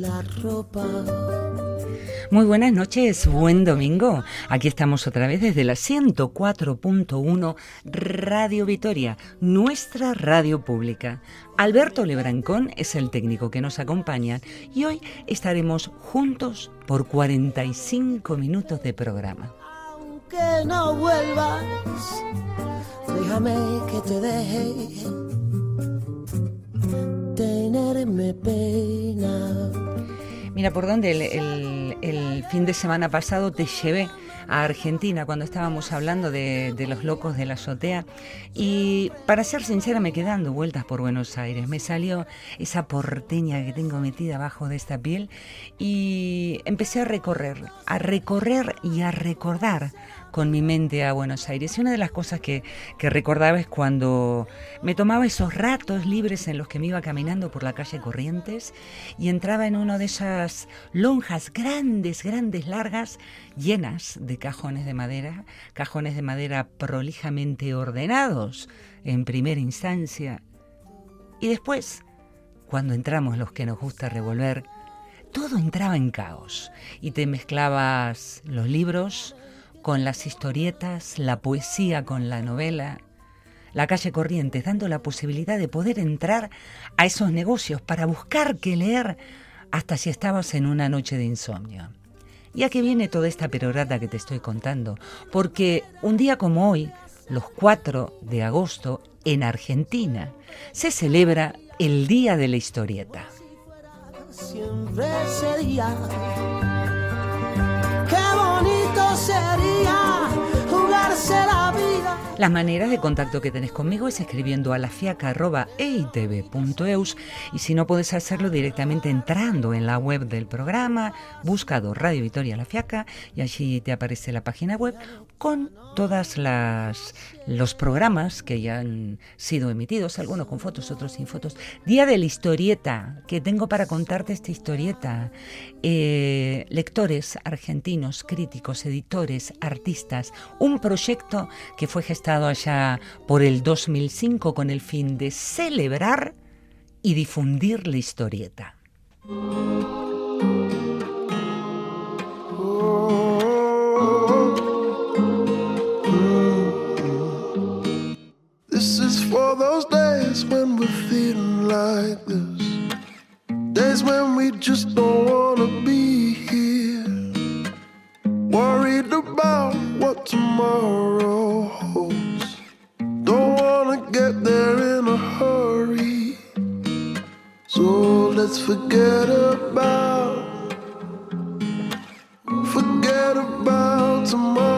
la ropa. Muy buenas noches, buen domingo. Aquí estamos otra vez desde la 104.1 Radio Vitoria, nuestra radio pública. Alberto Lebrancón es el técnico que nos acompaña y hoy estaremos juntos por 45 minutos de programa. Aunque no vuelvas, déjame que te deje tenerme pena. Mira, por dónde el, fin de semana pasado te llevé a Argentina cuando estábamos hablando de, de, los locos de la azotea y para ser sincera me quedé dando vueltas por Buenos Aires. Me salió esa porteña que tengo metida abajo de esta piel y empecé a recorrer, a recorrer y a recordar con mi mente a Buenos Aires. Y una de las cosas que, que recordaba es cuando me tomaba esos ratos libres en los que me iba caminando por la calle Corrientes y entraba en una de esas lonjas grandes, grandes, largas, llenas de cajones de madera, cajones de madera prolijamente ordenados en primera instancia. Y después, cuando entramos los que nos gusta revolver, todo entraba en caos y te mezclabas los libros, con las historietas, la poesía con la novela, la calle Corrientes, dando la posibilidad de poder entrar a esos negocios para buscar qué leer hasta si estabas en una noche de insomnio. Ya que viene toda esta perorata que te estoy contando, porque un día como hoy, los 4 de agosto, en Argentina, se celebra el Día de la Historieta. Qué bonito sería jugarse la vida. Las maneras de contacto que tenés conmigo es escribiendo a lafiaca.eitv.eus y si no puedes hacerlo directamente entrando en la web del programa, buscado Radio Vitoria La Fiaca y allí te aparece la página web con todas las los programas que ya han sido emitidos, algunos con fotos, otros sin fotos. Día de la historieta, que tengo para contarte esta historieta. Eh, lectores argentinos, críticos, editores, artistas. Un proyecto que fue gestado allá por el 2005 con el fin de celebrar y difundir la historieta. for those days when we're feeling like this. Days when we just don't wanna be about what tomorrow holds. Don't wanna get there in a hurry. So let's forget about, forget about tomorrow.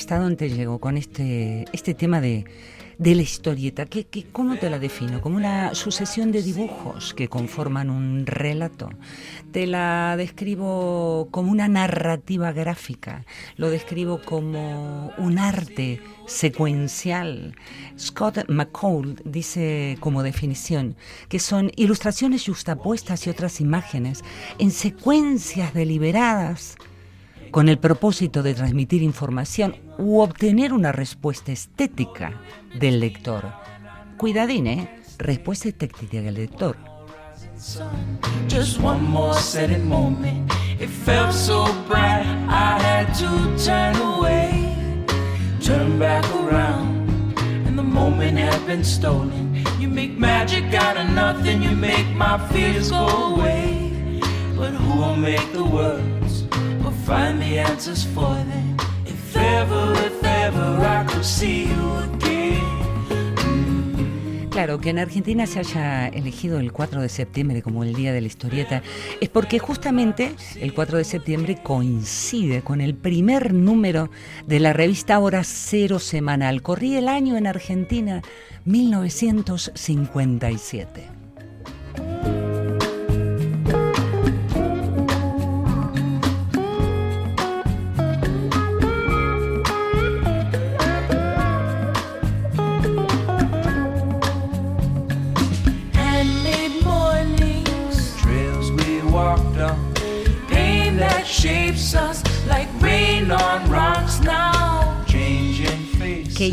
Hasta dónde llegó con este, este tema de, de la historieta. ¿Qué, qué, cómo te la defino? Como una sucesión de dibujos que conforman un relato. Te la describo como una narrativa gráfica. Lo describo como un arte secuencial. Scott McCall dice como definición que son ilustraciones justapuestas y otras imágenes en secuencias deliberadas con el propósito de transmitir información u obtener una respuesta estética del lector. Cuidadín, ¿eh? Respuesta estética del lector. But who will make the or find the answers for them? If ever, if ever I could see you again. Claro, que en Argentina se haya elegido el 4 de septiembre como el Día de la Historieta es porque justamente el 4 de septiembre coincide con el primer número de la revista Hora Cero Semanal. Corría el año en Argentina 1957.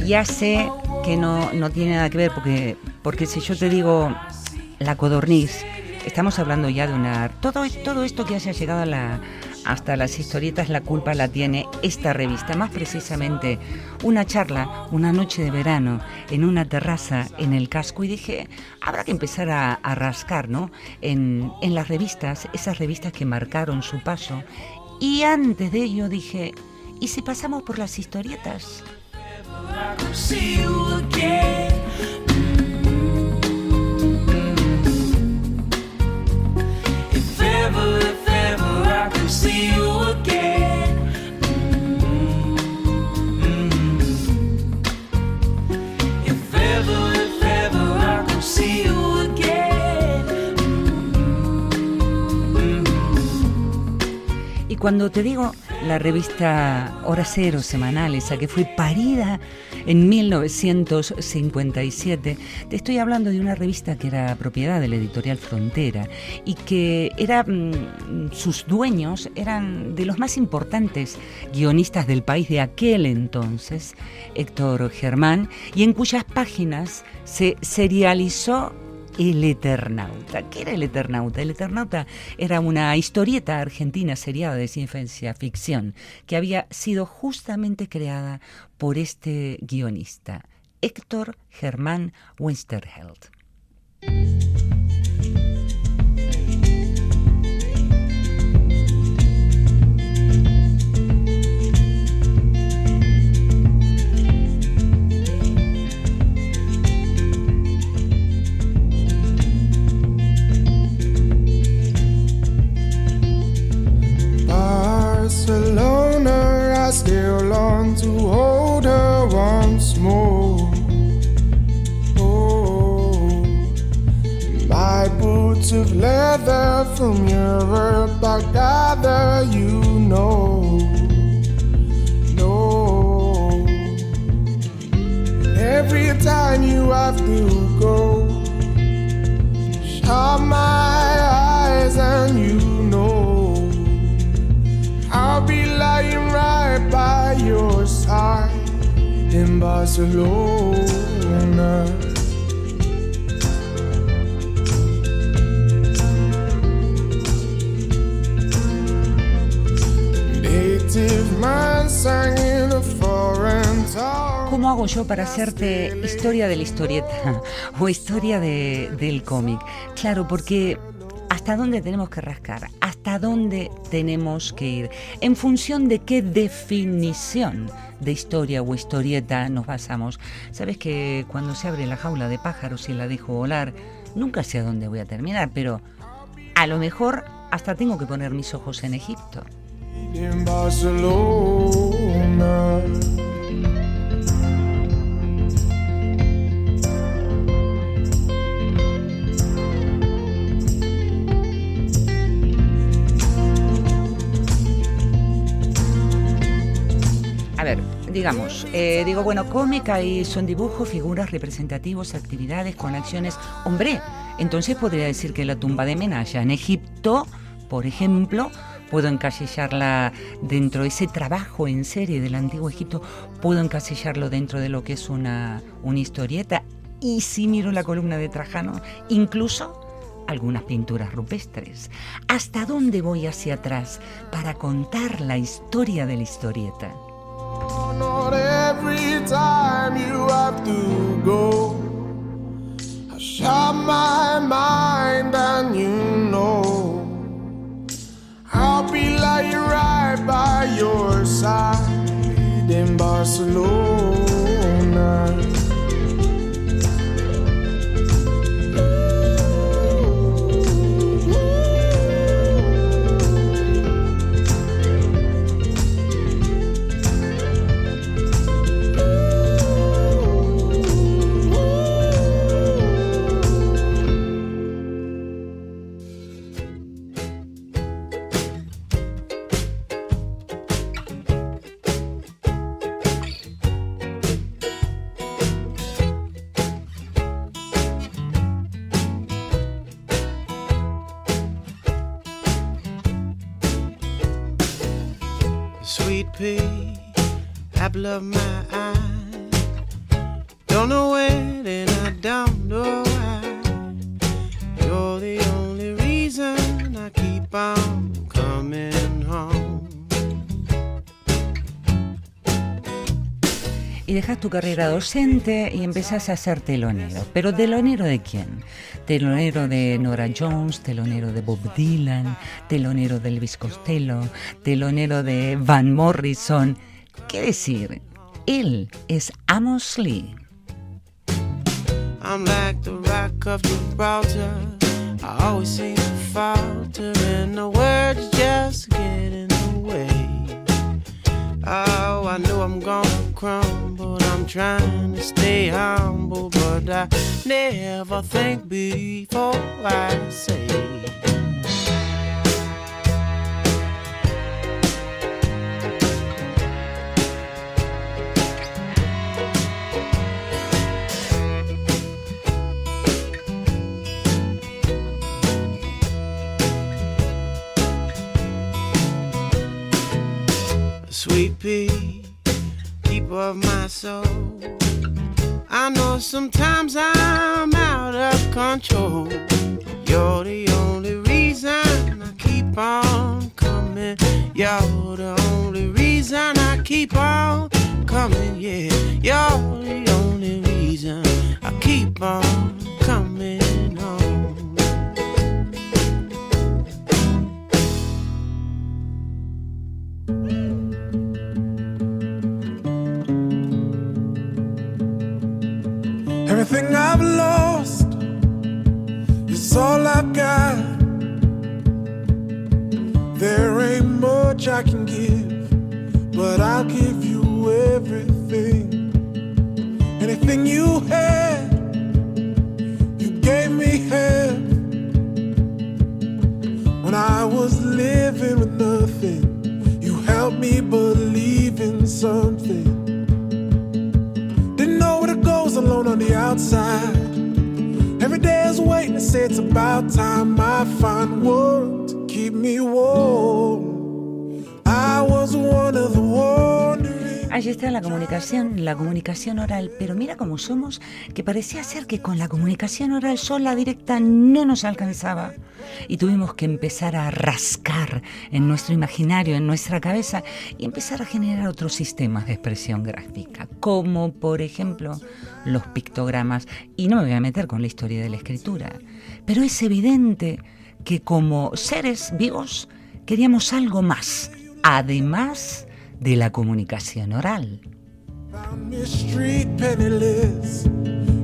Ya sé que no, no tiene nada que ver, porque, porque si yo te digo la codorniz, estamos hablando ya de una... Todo, todo esto que haya llegado a la, hasta las historietas, la culpa la tiene esta revista, más precisamente una charla, una noche de verano, en una terraza en el casco, y dije, habrá que empezar a, a rascar, ¿no? En, en las revistas, esas revistas que marcaron su paso, y antes de ello dije, ¿y si pasamos por las historietas? Cuando te digo la revista Hora Cero semanal, esa que fue parida en 1957, te estoy hablando de una revista que era propiedad de la editorial Frontera y que era mm, sus dueños eran de los más importantes guionistas del país de aquel entonces, Héctor Germán, y en cuyas páginas se serializó el Eternauta. ¿Qué era El Eternauta? El Eternauta era una historieta argentina seriada de ciencia ficción que había sido justamente creada por este guionista, Héctor Germán Westerheld. was a loner, I still long to hold her once more. Oh, my boots of leather from Europe, I gather you know. No, every time you have to go, shut my ¿Cómo hago yo para hacerte historia de la historieta o historia de- del cómic? Claro, porque ¿hasta dónde tenemos que rascar? ¿Hasta dónde tenemos que ir? ¿En función de qué definición de historia o historieta nos basamos? Sabes que cuando se abre la jaula de pájaros y la dejo volar, nunca sé a dónde voy a terminar, pero a lo mejor hasta tengo que poner mis ojos en Egipto. Ver, digamos, eh, digo, bueno, cómic ahí son dibujos, figuras, representativos, actividades con acciones. Hombre, entonces podría decir que la tumba de Menaya en Egipto, por ejemplo, puedo encasillarla dentro de ese trabajo en serie del antiguo Egipto, puedo encasillarlo dentro de lo que es una, una historieta. Y si miro la columna de Trajano, incluso algunas pinturas rupestres. ¿Hasta dónde voy hacia atrás para contar la historia de la historieta? Not every time you have to go. I shut my mind and you know I'll be like right by your side in Barcelona. Apple my eye. Don't know when and I don't know why. You're the only reason I keep on coming home. Y dejas tu carrera docente y empezás a ser telonero. ¿Pero telonero de quién? Telonero de Nora Jones, telonero de Bob Dylan, telonero de Elvis Costello, telonero de Van Morrison. ¿Qué decir? Él es Amos Lee. I'm like the rock of Gibraltar. I always seem to falter, and the words just get in the way. Oh, I know I'm gonna crumble. I'm trying to stay humble, but I never think before I say. Sweet pea, keeper of my soul. I know sometimes I'm out of control. You're the only reason I keep on coming. You're the only reason I keep on coming. Yeah, you're the only reason I keep on coming Everything I've lost is all I've got. There ain't much I can give, but I'll give you everything. Anything you had, you gave me half. When I was living with nothing, you helped me believe in something. Outside. Every day is waiting to say it's about time I find one to keep me warm. I was one of the wandering. Allí está la comunicación, la comunicación oral, pero mira cómo somos, que parecía ser que con la comunicación oral sola directa no nos alcanzaba. Y tuvimos que empezar a rascar en nuestro imaginario, en nuestra cabeza, y empezar a generar otros sistemas de expresión gráfica, como por ejemplo los pictogramas. Y no me voy a meter con la historia de la escritura, pero es evidente que como seres vivos queríamos algo más, además de la comunicación oral. Found me street penniless.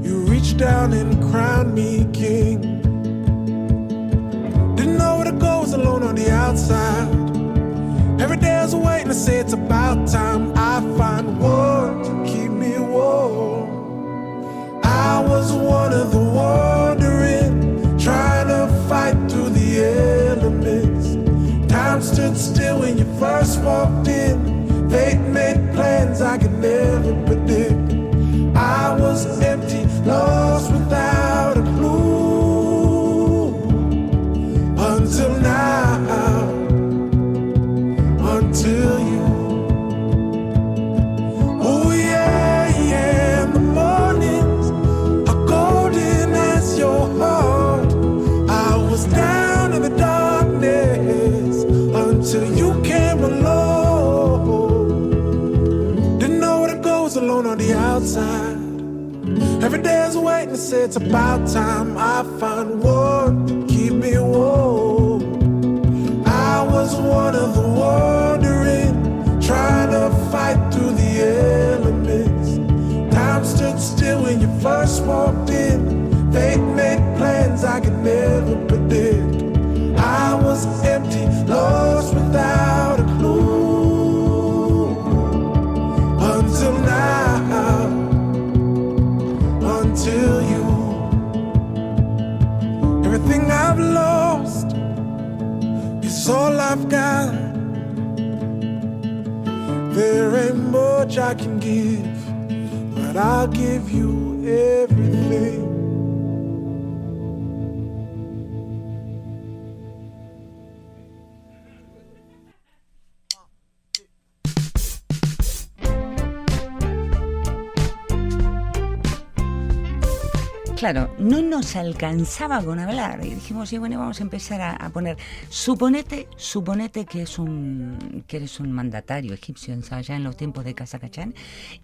You reached down and crowned me king. Didn't know where to go, was alone on the outside. Every day I was waiting to say it's about time I find one to keep me warm. I was one of the wandering, trying to fight through the elements. Time stood still when you first walked in. Fate made plans I could never predict. I was empty, lost it's about time I find one to keep me warm. I was one of the wandering, trying to fight through the elements. Time stood still when you first walked in. Fate made plans I could never predict. I was empty, lost without I've lost is all I've got. There ain't much I can give, but I'll give you everything. Claro, no nos alcanzaba con hablar y dijimos, sí, bueno, vamos a empezar a, poner, suponete, suponete que es un, que eres un mandatario egipcio allá en los tiempos de Casacachán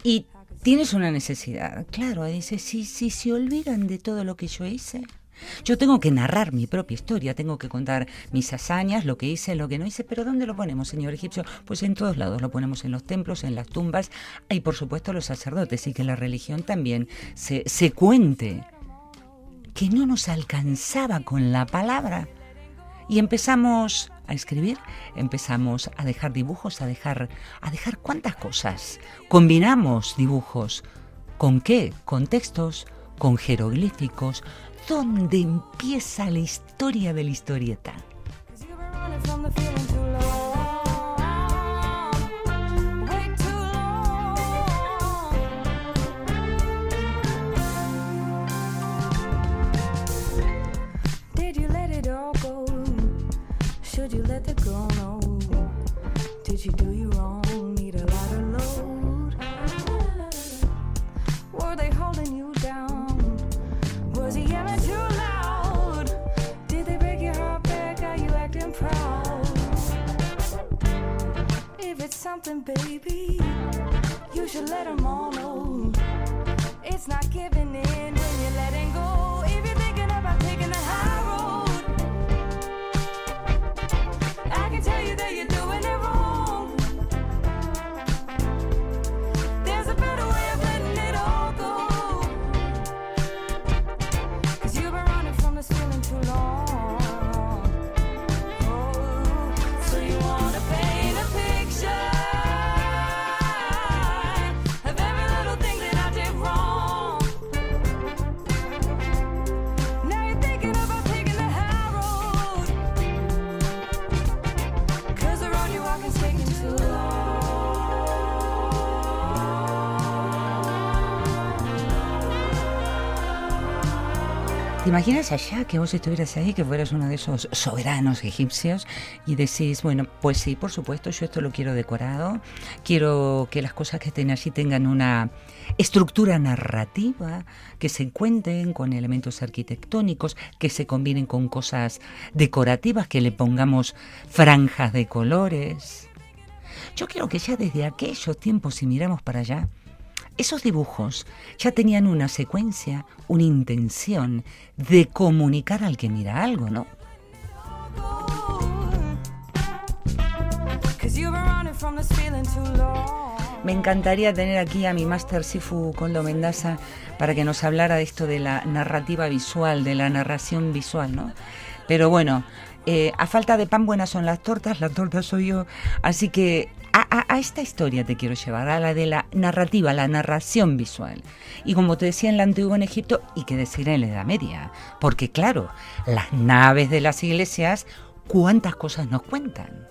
y tienes una necesidad. Claro, dice, si, si se olvidan de todo lo que yo hice, yo tengo que narrar mi propia historia, tengo que contar mis hazañas, lo que hice, lo que no hice, pero ¿dónde lo ponemos, señor egipcio? Pues en todos lados, lo ponemos en los templos, en las tumbas y por supuesto los sacerdotes y que la religión también se, se cuente que no nos alcanzaba con la palabra. Y empezamos a escribir, empezamos a dejar dibujos, a dejar, a dejar cuántas cosas. Combinamos dibujos. ¿Con qué? Con textos, con jeroglíficos. ¿Dónde empieza la historia de la historieta? It go? Should you let the girl know? Did you do you wrong? Need a lot of load? Were they holding you down? Was he yelling too loud? Did they break your heart back? Are you acting proud? If it's something, baby, you should let them all know. It's not giving in ¿Te imaginas allá que vos estuvieras ahí, que fueras uno de esos soberanos egipcios y decís, bueno, pues sí, por supuesto, yo esto lo quiero decorado, quiero que las cosas que estén allí tengan una estructura narrativa, que se encuentren con elementos arquitectónicos, que se combinen con cosas decorativas, que le pongamos franjas de colores. Yo creo que ya desde aquellos tiempos, si miramos para allá, esos dibujos ya tenían una secuencia, una intención de comunicar al que mira algo, ¿no? Me encantaría tener aquí a mi máster Sifu Coldo Mendaza para que nos hablara de esto de la narrativa visual, de la narración visual, ¿no? Pero bueno, eh, a falta de pan buenas son las tortas, la torta soy yo, así que a, a- a esta historia te quiero llevar, a la de la narrativa, la narración visual. Y como te decía en la antigua en Egipto, y que decir en la Edad Media, porque claro, las naves de las iglesias, ¿cuántas cosas nos cuentan?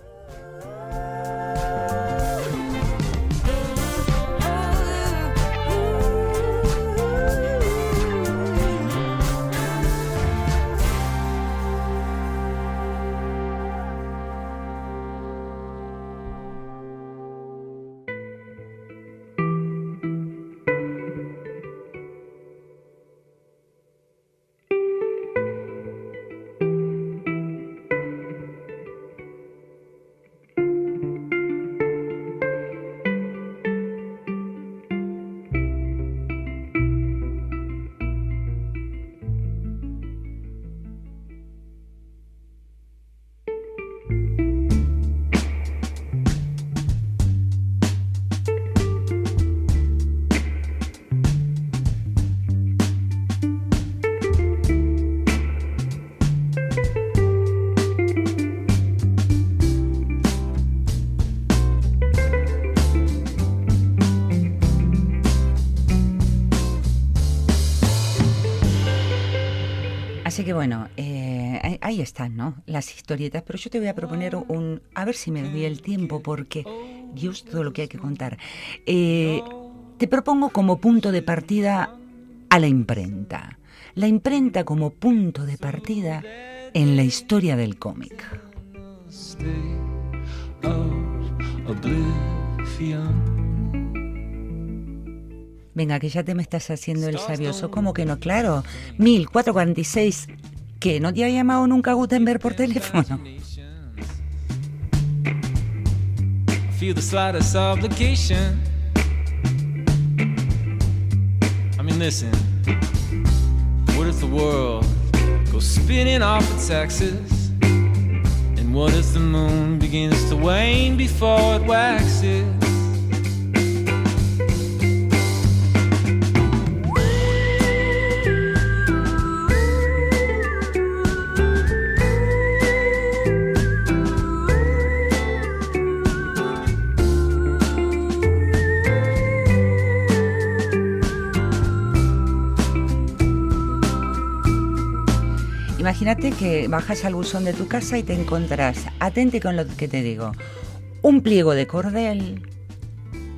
Bueno, eh, ahí- están, ¿no? Las historietas. Pero yo te voy a proponer un. A ver si me doy el tiempo, porque. Dios, todo lo que hay que contar. Eh, te propongo como punto de partida a la imprenta. La imprenta como punto de partida en la historia del cómic. Venga, que ya te me estás haciendo el sabioso. ¿Cómo que no? Claro. 1446. ¿Qué? ¿No te ha llamado nunca Gutenberg por teléfono? Feel the slightest obligation. I mean, listen. What if the world goes spinning off its axis? And what if the moon begins to wane before it waxes? Imagínate que bajas al buzón de tu casa y te encontrás, atente con lo que te digo, un pliego de cordel,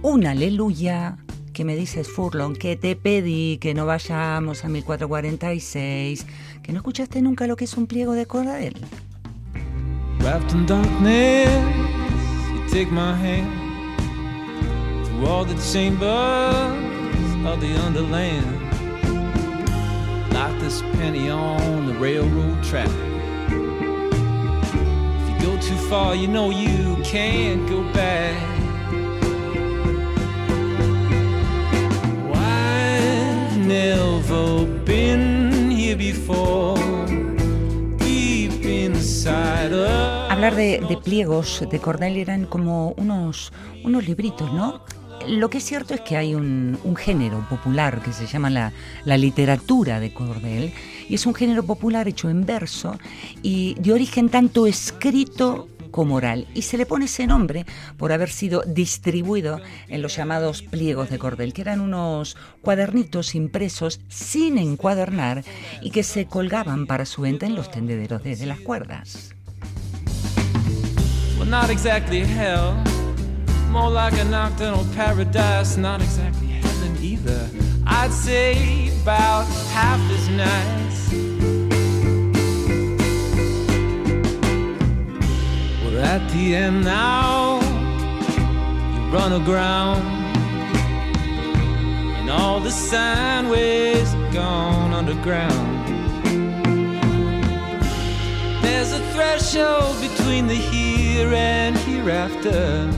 una aleluya, que me dices Furlong, que te pedí que no vayamos a 1446, que no escuchaste nunca lo que es un pliego de cordel. Wrapped in darkness, you take my hand through all the chambers of the underland. Like this penny on the railroad track. If you go too far, you know you can't go back. I've never been here before. Inside of Hablar de, de pliegos de cordel eran como unos, unos libritos, ¿no? Lo que es cierto es que hay un, género popular que se llama la, literatura de cordel, y es un género popular hecho en verso y de origen tanto escrito como oral, y se le pone ese nombre por haber sido distribuido en los llamados pliegos de cordel, que eran unos cuadernitos impresos sin encuadernar y que se colgaban para su venta en los tendederos desde las cuerdas. More like a nocturnal paradise, not exactly heaven either. I'd say about half as nice. We're at the end now, you run aground, and all the sine waves gone underground. There's a threshold between the here and hereafter.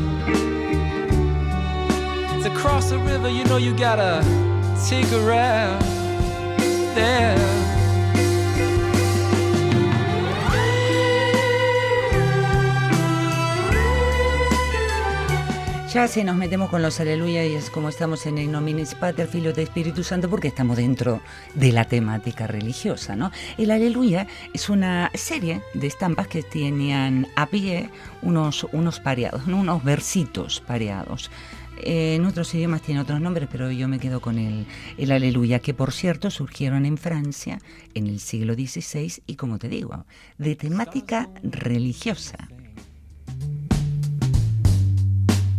It's across a river, you know you gotta take a raft there. Ya se nos metemos con los aleluya y es como estamos en el nominis pater, filio de Espíritu Santo, porque estamos dentro de la temática religiosa, ¿no? El aleluya es una serie de estampas que tenían a pie unos, unos pareados, ¿no? unos versitos pareados. Eh, en otros idiomas tiene otros nombres, pero yo me quedo con el, el aleluya, que por cierto surgieron en Francia en el siglo XVI y como te digo, de temática religiosa.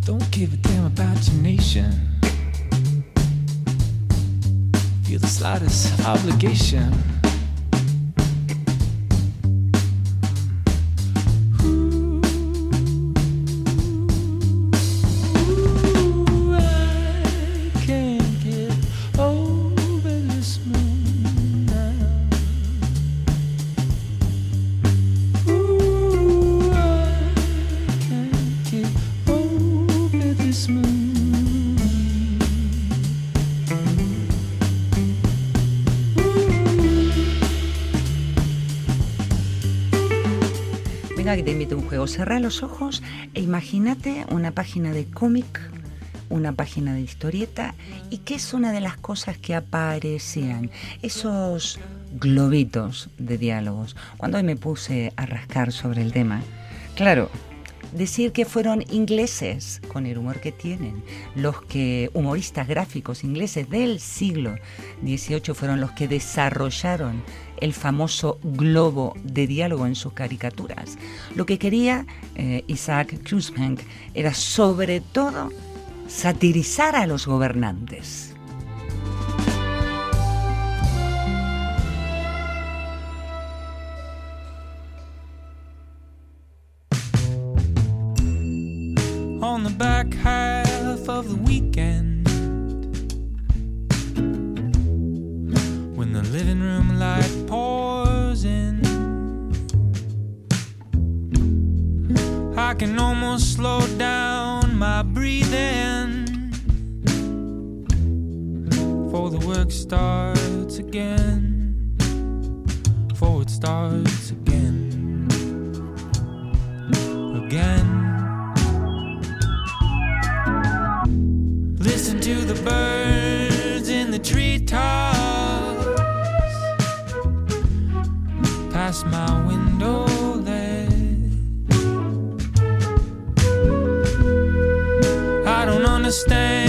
Don't give a damn about your nation. Feel the slightest obligation. Cerra los ojos e imagínate una página de cómic, una página de historieta y qué es una de las cosas que aparecían. Esos globitos de diálogos. Cuando hoy me puse a rascar sobre el tema, claro, decir que fueron ingleses, con el humor que tienen, los que, humoristas gráficos ingleses del siglo XVIII fueron los que desarrollaron el famoso globo de diálogo en sus caricaturas. Lo que quería eh, Isaac Cruikshank era sobre todo satirizar a los gobernantes. on the back half of the weekend I can almost slow down my breathing. Before the work starts again. Before it starts again. Again. Listen to the birds in the treetops. Past my window understand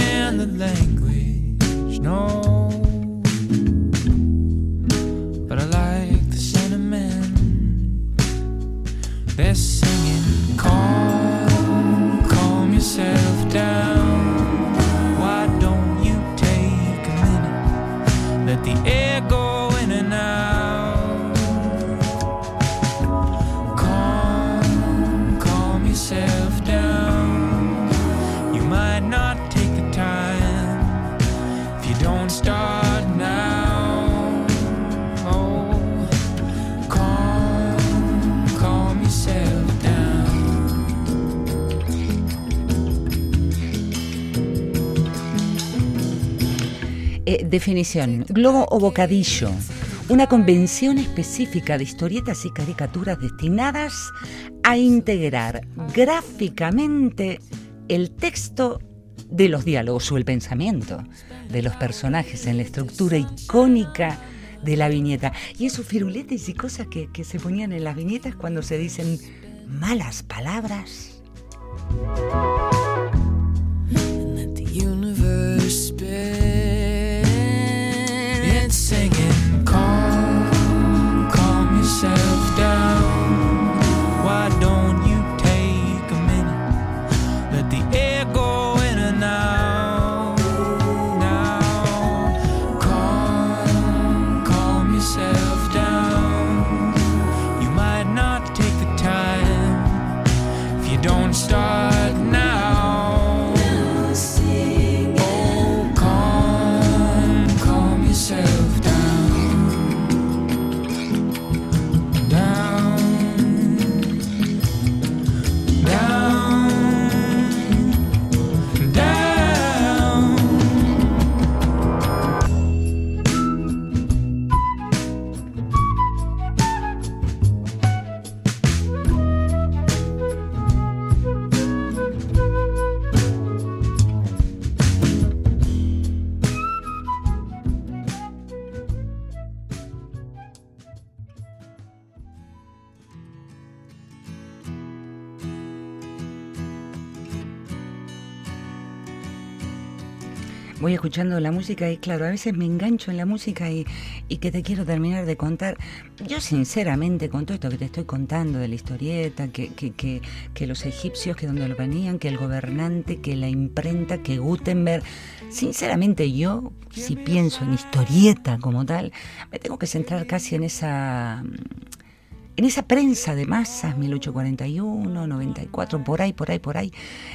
Eh, definición, globo o bocadillo. Una convención específica de historietas y caricaturas destinadas a integrar gráficamente el texto de los diálogos o el pensamiento de los personajes en la estructura icónica de la viñeta. Y esos firuletes y cosas que, que se ponían en las viñetas cuando se dicen malas palabras. Let the universe voy escuchando la música y claro, a veces me engancho en la música y, y que te quiero terminar de contar. Yo sinceramente con todo esto que te estoy contando de la historieta, que, que, que, que los egipcios, que donde lo venían, que el gobernante, que la imprenta, que Gutenberg, sinceramente yo, si pienso en historieta como tal, me tengo que centrar casi en esa en esa prensa de masas, 1841, 94, por ahí, por ahí, por ahí,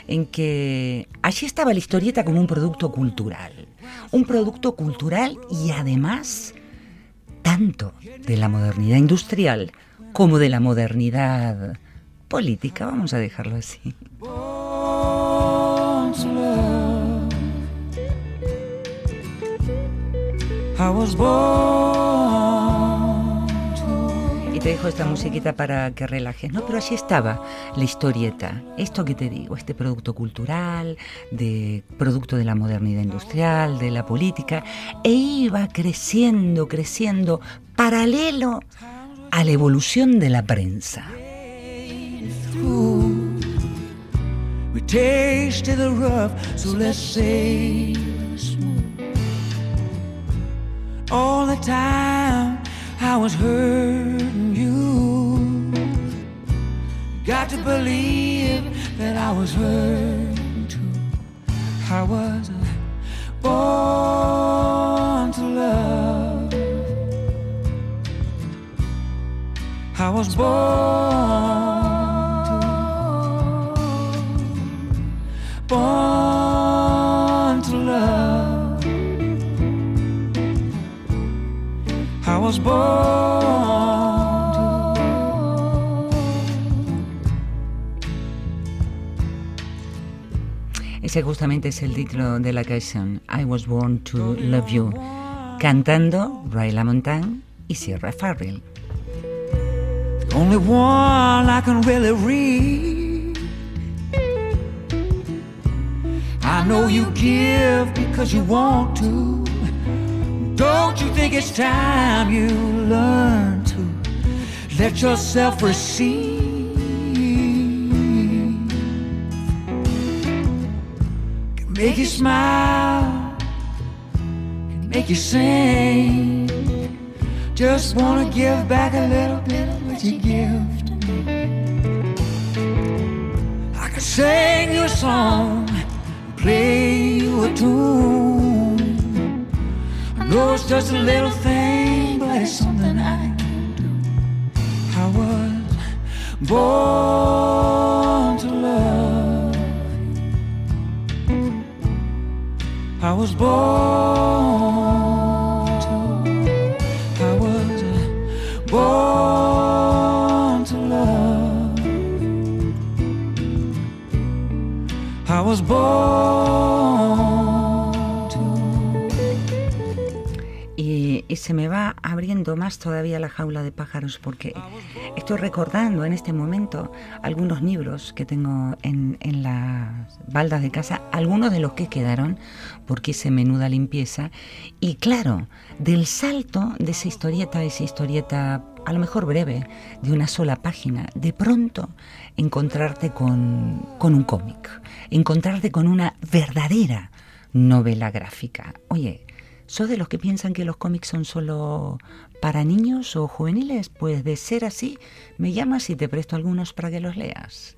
en que allí estaba la historieta como un producto cultural. Un producto cultural y además tanto de la modernidad industrial como de la modernidad política, vamos a dejarlo así. I was born te dejo esta musiquita para que relajes. No, pero allí estaba la historieta. Esto que te digo, este producto cultural, de producto de la modernidad industrial, de la política, e iba creciendo, creciendo, paralelo a la evolución de la prensa. Got to believe that I was hurting too. I was born to love. I was born to, born to love. I was born Ese justamente es el título de la canción, I Was Born to Love You, cantando Ray LaMontagne y Sierra Farrell. the only one I can really read. I know you give because you want to. Don't you think it's time you learn to let yourself receive? Make you smile, can make you sing. Just wanna give back a little bit of what you give to me. I could sing you a song, play you a tune. I know it's just a little thing, but it's something I can do. I was born I was born to. I was uh, born to love. I was born se me va abriendo más todavía la jaula de pájaros porque estoy recordando en este momento algunos libros que tengo en, las baldas de casa, algunos de los que quedaron porque hice menuda limpieza. Y claro, del salto de esa historieta, esa historieta a lo mejor breve, de una sola página, de pronto encontrarte con, con un cómic, encontrarte con una verdadera novela gráfica. Oye, ¿sos de los que piensan que los cómics son solo para niños o juveniles? Pues de ser así, me llamas y te presto algunos para que los leas.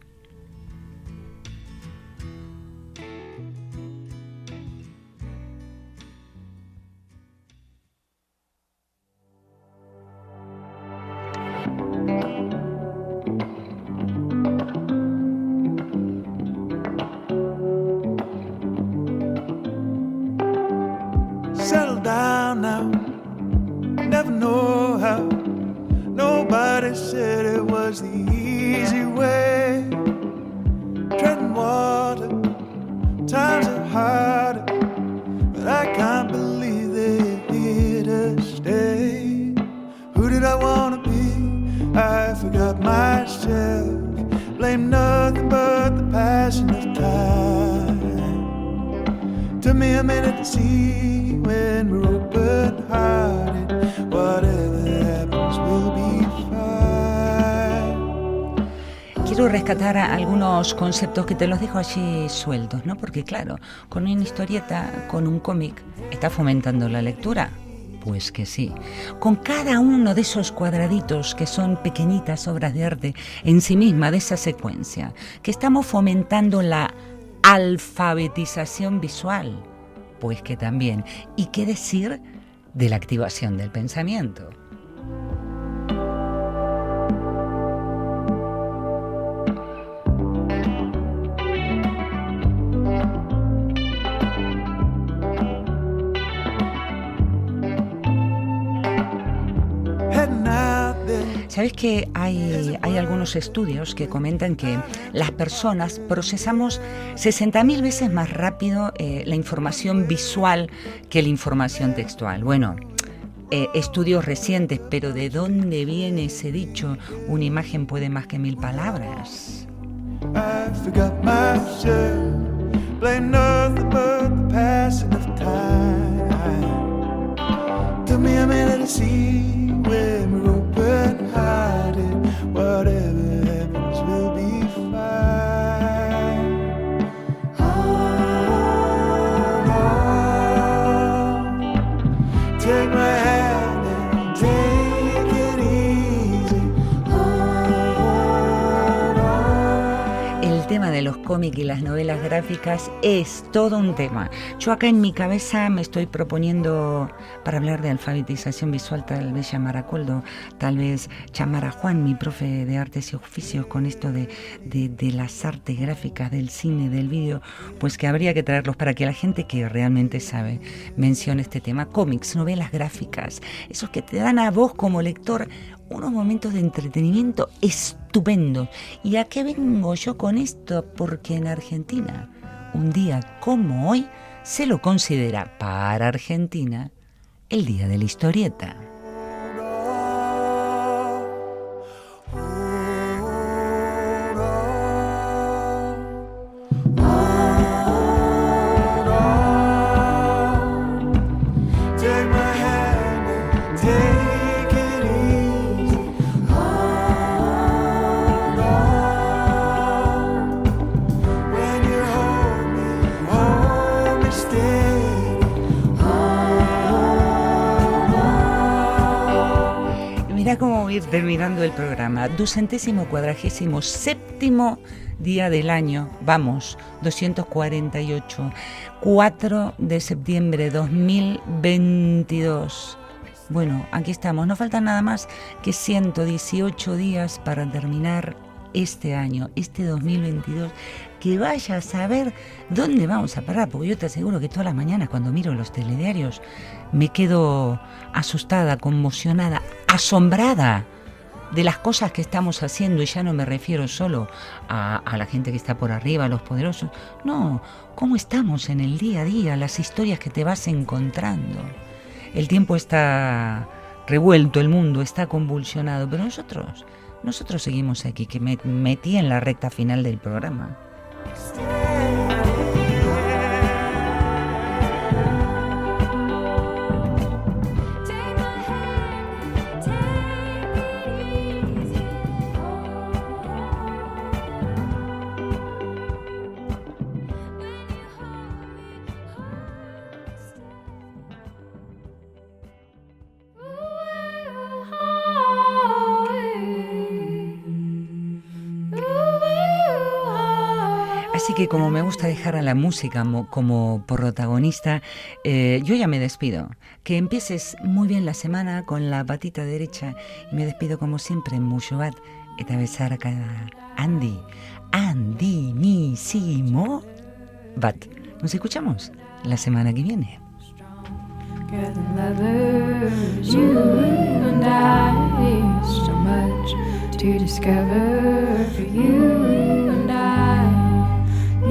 Conceptos que te los dejo allí sueltos, ¿no? Porque claro, con una historieta, con un cómic, ¿está fomentando la lectura? Pues que sí. Con cada uno de esos cuadraditos que son pequeñitas obras de arte en sí misma de esa secuencia, que estamos fomentando la alfabetización visual, pues que también. ¿Y qué decir de la activación del pensamiento? Sabes que hay, hay algunos estudios que comentan que las personas procesamos 60.000 veces más rápido eh, la información visual que la información textual. Bueno, eh, estudios recientes, pero ¿de dónde viene ese dicho? Una imagen puede más que mil palabras. Hide it. Whatever los cómics y las novelas gráficas es todo un tema. Yo acá en mi cabeza me estoy proponiendo, para hablar de alfabetización visual, tal vez llamar a Coldo, tal vez llamar a Juan, mi profe de artes y oficios, con esto de, de- las artes gráficas, del cine, del vídeo, pues que habría que traerlos para que la gente que realmente sabe mencione este tema. Cómics, novelas gráficas, esos que te dan a vos como lector unos momentos de entretenimiento estupendos. ¿Y a qué vengo yo con esto? Porque en Argentina, un día como hoy, se lo considera para Argentina el día de la historieta. Terminando el programa. Ducentésimo cuadragésimo séptimo día del año. Vamos, 248. 4 de septiembre 2022. Bueno, aquí estamos. No faltan nada más que 118 días para terminar este año, este 2022. Que vaya a saber dónde vamos a parar, porque yo te aseguro que todas las mañanas cuando miro los telediarios me quedo asustada, conmocionada, asombrada de las cosas que estamos haciendo, y ya no me refiero solo a, a la gente que está por arriba, a los poderosos, no, cómo estamos en el día a día, las historias que te vas encontrando. El tiempo está revuelto, el mundo está convulsionado, pero nosotros, nosotros seguimos aquí, que me metí en la recta final del programa. Así que como me gusta dejar a la música mo- como protagonista, eh, yo ya me despido. Que empieces muy bien la semana con la patita derecha y me despido como siempre en Mushobat, eta besar a cada Andy, misimo. Bat, nos escuchamos la semana que viene. Lovers, you and I, so much to discover for you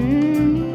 mm-hmm.